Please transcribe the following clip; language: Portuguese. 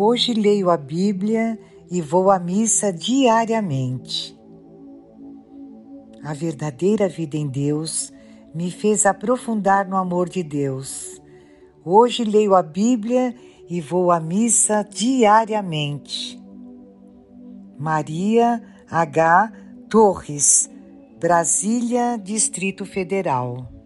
Hoje leio a Bíblia e vou à missa diariamente. A verdadeira vida em Deus me fez aprofundar no amor de Deus. Hoje leio a Bíblia e vou à missa diariamente. Maria H. Torres, Brasília, Distrito Federal.